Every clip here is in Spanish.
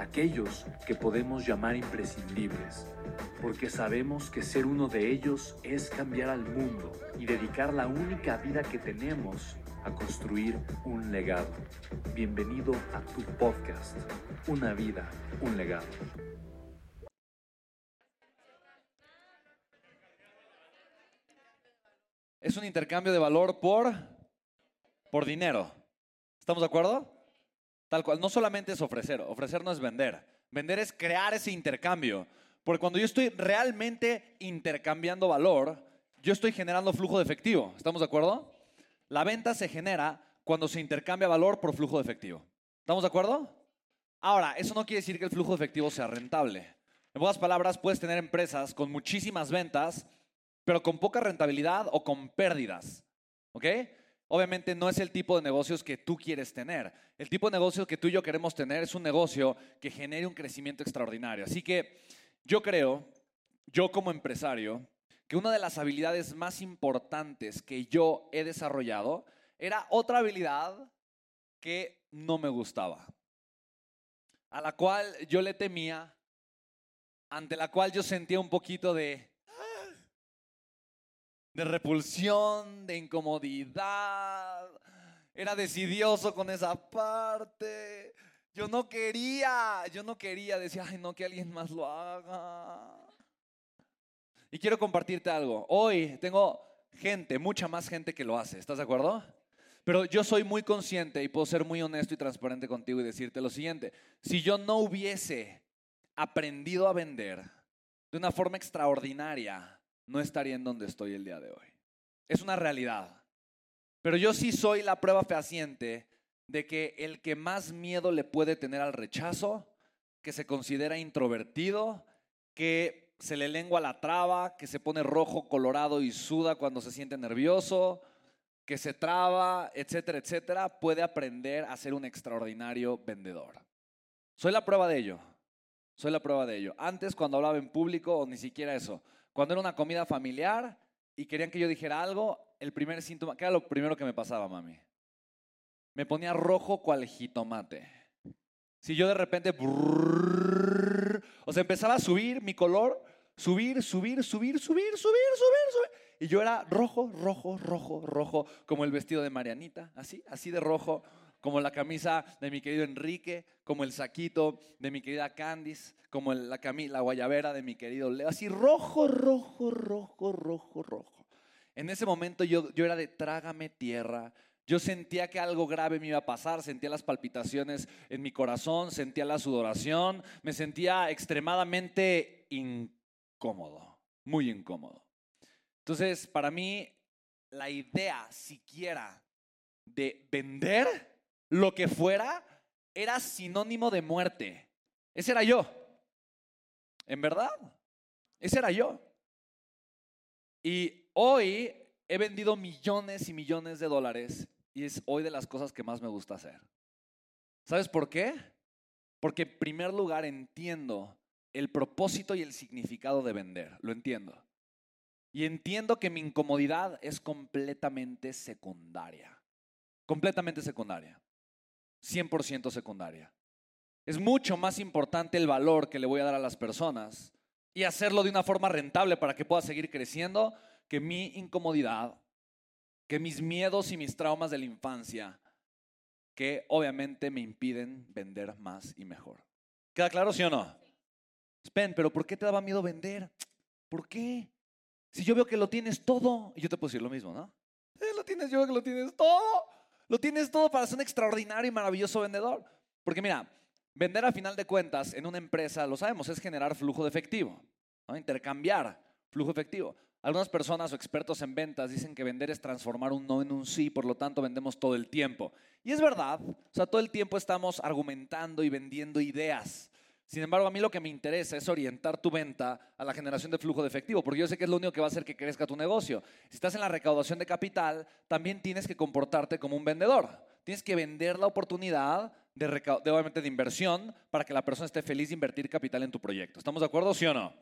Aquellos que podemos llamar imprescindibles. Porque sabemos que ser uno de ellos es cambiar al mundo y dedicar la única vida que tenemos a construir un legado. Bienvenido a tu podcast, Una vida, un legado. Es un intercambio de valor por, por dinero. ¿Estamos de acuerdo? Tal cual. No solamente es ofrecer, ofrecer no es vender. Vender es crear ese intercambio. Porque cuando yo estoy realmente intercambiando valor, yo estoy generando flujo de efectivo. ¿Estamos de acuerdo? La venta se genera cuando se intercambia valor por flujo de efectivo. ¿Estamos de acuerdo? Ahora, eso no quiere decir que el flujo de efectivo sea rentable. En pocas palabras, puedes tener empresas con muchísimas ventas pero con poca rentabilidad o con pérdidas. ¿Ok? Obviamente no es el tipo de negocios que tú quieres tener. El tipo de negocio que tú y yo queremos tener es un negocio que genere un crecimiento extraordinario. Así que yo creo, yo como empresario, que una de las habilidades más importantes que yo he desarrollado era otra habilidad que no me gustaba, a la cual yo le temía, ante la cual yo sentía un poquito de, de repulsión, de incomodidad. Era decidioso con esa parte. Yo no quería, yo no quería, decía, ay, no, que alguien más lo haga. Y quiero compartirte algo. Hoy tengo gente, mucha más gente que lo hace, ¿estás de acuerdo? Pero yo soy muy consciente y puedo ser muy honesto y transparente contigo y decirte lo siguiente. Si yo no hubiese aprendido a vender de una forma extraordinaria, no estaría en donde estoy el día de hoy. Es una realidad. Pero yo sí soy la prueba fehaciente de que el que más miedo le puede tener al rechazo, que se considera introvertido, que se le lengua la traba, que se pone rojo, colorado y suda cuando se siente nervioso, que se traba, etcétera, etcétera, puede aprender a ser un extraordinario vendedor. Soy la prueba de ello. Soy la prueba de ello. Antes, cuando hablaba en público, o ni siquiera eso, cuando era una comida familiar y querían que yo dijera algo, el primer síntoma, ¿qué era lo primero que me pasaba, mami? Me ponía rojo cual jitomate. Si yo de repente, o sea, empezaba a subir mi color, subir, subir, subir, subir, subir, subir, subir. Y yo era rojo, rojo, rojo, rojo, como el vestido de Marianita, así, así de rojo como la camisa de mi querido Enrique, como el saquito de mi querida Candice, como la, camisa, la guayabera de mi querido Leo, así rojo, rojo, rojo, rojo, rojo. En ese momento yo, yo era de trágame tierra, yo sentía que algo grave me iba a pasar, sentía las palpitaciones en mi corazón, sentía la sudoración, me sentía extremadamente incómodo, muy incómodo. Entonces, para mí, la idea siquiera de vender lo que fuera, era sinónimo de muerte. Ese era yo. ¿En verdad? Ese era yo. Y hoy he vendido millones y millones de dólares y es hoy de las cosas que más me gusta hacer. ¿Sabes por qué? Porque en primer lugar entiendo el propósito y el significado de vender. Lo entiendo. Y entiendo que mi incomodidad es completamente secundaria. Completamente secundaria. 100% secundaria. Es mucho más importante el valor que le voy a dar a las personas y hacerlo de una forma rentable para que pueda seguir creciendo que mi incomodidad, que mis miedos y mis traumas de la infancia, que obviamente me impiden vender más y mejor. ¿Queda claro, sí o no? Spen, pero ¿por qué te daba miedo vender? ¿Por qué? Si yo veo que lo tienes todo, y yo te puedo decir lo mismo, ¿no? tienes, yo que lo tienes todo. Lo tienes todo para ser un extraordinario y maravilloso vendedor. Porque mira, vender a final de cuentas en una empresa, lo sabemos, es generar flujo de efectivo, intercambiar flujo efectivo. Algunas personas o expertos en ventas dicen que vender es transformar un no en un sí, por lo tanto vendemos todo el tiempo. Y es verdad, o sea, todo el tiempo estamos argumentando y vendiendo ideas. Sin embargo, a mí lo que me interesa es orientar tu venta a la generación de flujo de efectivo, porque yo sé que es lo único que va a hacer que crezca tu negocio. Si estás en la recaudación de capital, también tienes que comportarte como un vendedor. Tienes que vender la oportunidad de, obviamente, de inversión para que la persona esté feliz de invertir capital en tu proyecto. ¿Estamos de acuerdo, sí o no?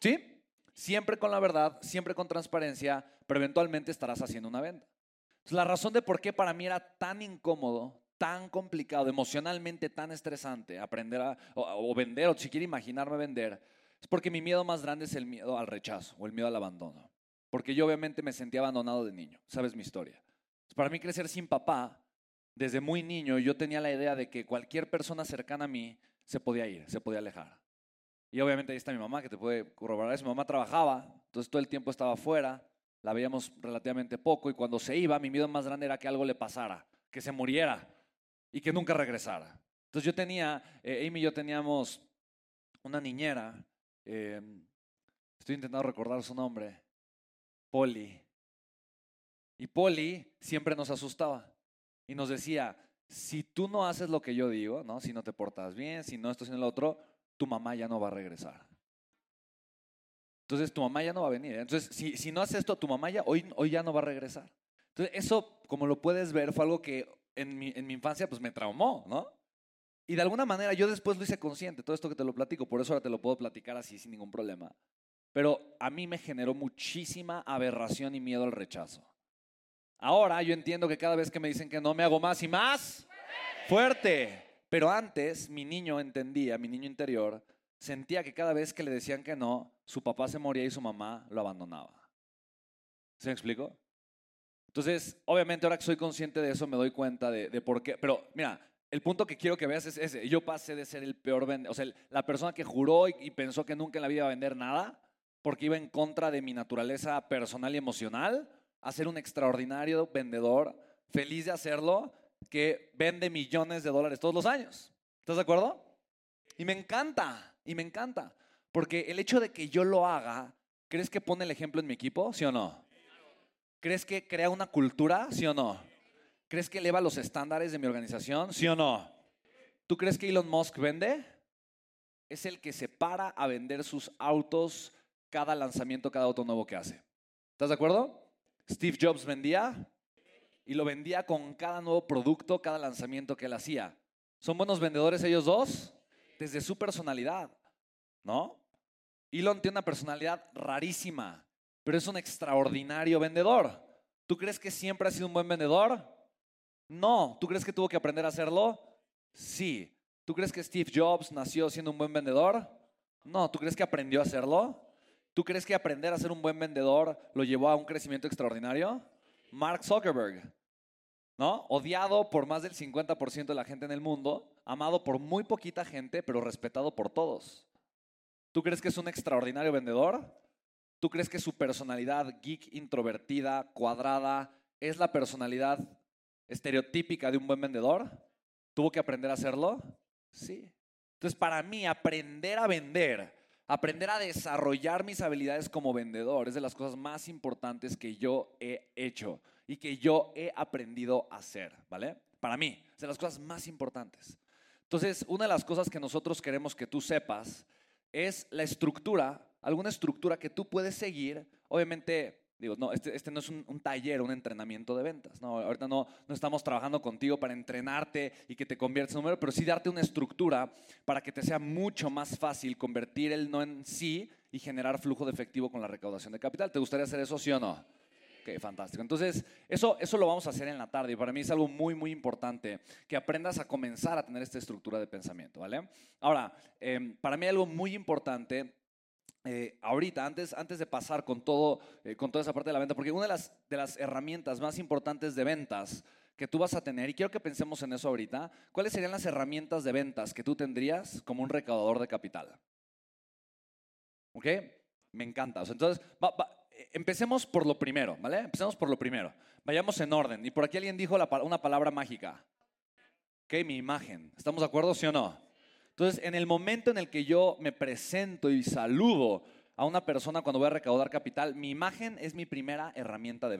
¿Sí? Siempre con la verdad, siempre con transparencia, pero eventualmente estarás haciendo una venta. la razón de por qué para mí era tan incómodo tan complicado, emocionalmente tan estresante aprender a, o, vender, o si quiere imaginarme vender, es porque mi miedo más grande es el miedo al rechazo o el miedo al abandono. Porque yo obviamente me sentía abandonado de niño, sabes mi historia. Para mí crecer sin papá, desde muy niño yo tenía la idea de que cualquier persona cercana a mí se podía ir, se podía alejar. Y obviamente ahí está mi mamá que te puede corroborar eso. Mi mamá trabajaba, entonces todo el tiempo estaba afuera, la veíamos relativamente poco y cuando se iba mi miedo más grande era que algo le pasara, que se muriera y que nunca regresara. Entonces yo tenía, eh, Amy y yo teníamos una niñera, em, estoy intentando recordar su nombre, Polly. Y Polly siempre nos asustaba y nos decía, si tú no haces lo que yo digo, ¿no? si no te portas bien, si no esto, si no lo otro, tu mamá ya no va a regresar. Entonces tu mamá ya no va a venir. Entonces, si, si no haces esto, tu mamá ya hoy, hoy ya no va a regresar. Entonces, eso, como lo puedes ver, fue algo que en mi, infancia pues me traumó, ¿no? Y de alguna manera yo después lo hice consciente, todo esto que te lo platico, por eso ahora te lo puedo platicar así sin ningún problema. Pero a mí me generó muchísima aberración y miedo al rechazo. Ahora yo entiendo que cada vez que me dicen que no, me hago más y más fuerte. Pero antes mi niño entendía, mi niño interior, sentía que cada vez que le decían que no, su papá se moría y su mamá lo abandonaba. ¿Se me explico? Entonces, obviamente ahora que soy consciente de eso, me doy cuenta de, por qué. Pero mira, el punto que quiero que veas es ese. Yo pasé de ser el peor vendedor, o sea, la persona que juró y, pensó que nunca en la vida iba a vender nada, porque iba en contra de mi naturaleza personal y emocional, a ser un extraordinario vendedor, feliz de hacerlo, que vende millones de dólares todos los años. ¿Estás de acuerdo? Y me encanta, y me encanta. Porque el hecho de que yo lo haga, ¿crees que pone el ejemplo en mi equipo? ¿Sí o no? ¿Crees que crea una cultura? ¿Sí o no? ¿Crees que eleva los estándares de mi organización? ¿Sí o no? ¿Tú crees que Elon Musk vende? Es el que se para a vender sus autos cada lanzamiento, cada auto nuevo que hace. ¿Estás de acuerdo? Steve Jobs vendía y lo vendía con cada nuevo producto, cada lanzamiento que él hacía. ¿Son buenos vendedores ellos dos? Desde su personalidad, ¿no? Elon tiene una personalidad rarísima pero es un extraordinario vendedor. ¿Tú crees que siempre ha sido un buen vendedor? No. ¿Tú crees que tuvo que aprender a hacerlo? Sí. ¿Tú crees que Steve Jobs nació siendo un buen vendedor? No. ¿Tú crees que aprendió a hacerlo? ¿Tú crees que aprender a ser un buen vendedor lo llevó a un crecimiento extraordinario? Mark Zuckerberg, ¿no? Odiado por más del 50% de la gente en el mundo, amado por muy poquita gente, pero respetado por todos. ¿Tú crees que es un extraordinario vendedor? ¿Tú crees que su personalidad geek, introvertida, cuadrada, es la personalidad estereotípica de un buen vendedor? ¿Tuvo que aprender a hacerlo? Sí. Entonces, para mí, aprender a vender, aprender a desarrollar mis habilidades como vendedor es de las cosas más importantes que yo he hecho y que yo he aprendido a hacer, ¿vale? Para mí, es de las cosas más importantes. Entonces, una de las cosas que nosotros queremos que tú sepas es la estructura alguna estructura que tú puedes seguir. Obviamente, digo, no, este, este no es un, taller, un entrenamiento de ventas. No, ahorita no, no estamos trabajando contigo para entrenarte y que te conviertas en un número, pero sí darte una estructura para que te sea mucho más fácil convertir el no en sí y generar flujo de efectivo con la recaudación de capital. ¿Te gustaría hacer eso, sí o no? Ok, fantástico. Entonces, eso, eso lo vamos a hacer en la tarde y para mí es algo muy, muy importante que aprendas a comenzar a tener esta estructura de pensamiento, ¿vale? Ahora, em, para mí algo muy importante eh, ahorita, antes, antes de pasar con, todo, eh, con toda esa parte de la venta, porque una de las, de las herramientas más importantes de ventas que tú vas a tener, y quiero que pensemos en eso ahorita, ¿cuáles serían las herramientas de ventas que tú tendrías como un recaudador de capital? ¿Ok? Me encanta. entonces, eh, empecemos por lo primero, ¿vale? Empecemos por lo primero. Vayamos en orden. Y por aquí alguien dijo una palabra mágica. ¿Qué? Mi imagen. ¿Estamos de acuerdo, sí o no? Entonces, en el momento en el que yo me presento y saludo a una persona cuando voy a recaudar capital, mi imagen es mi primera herramienta de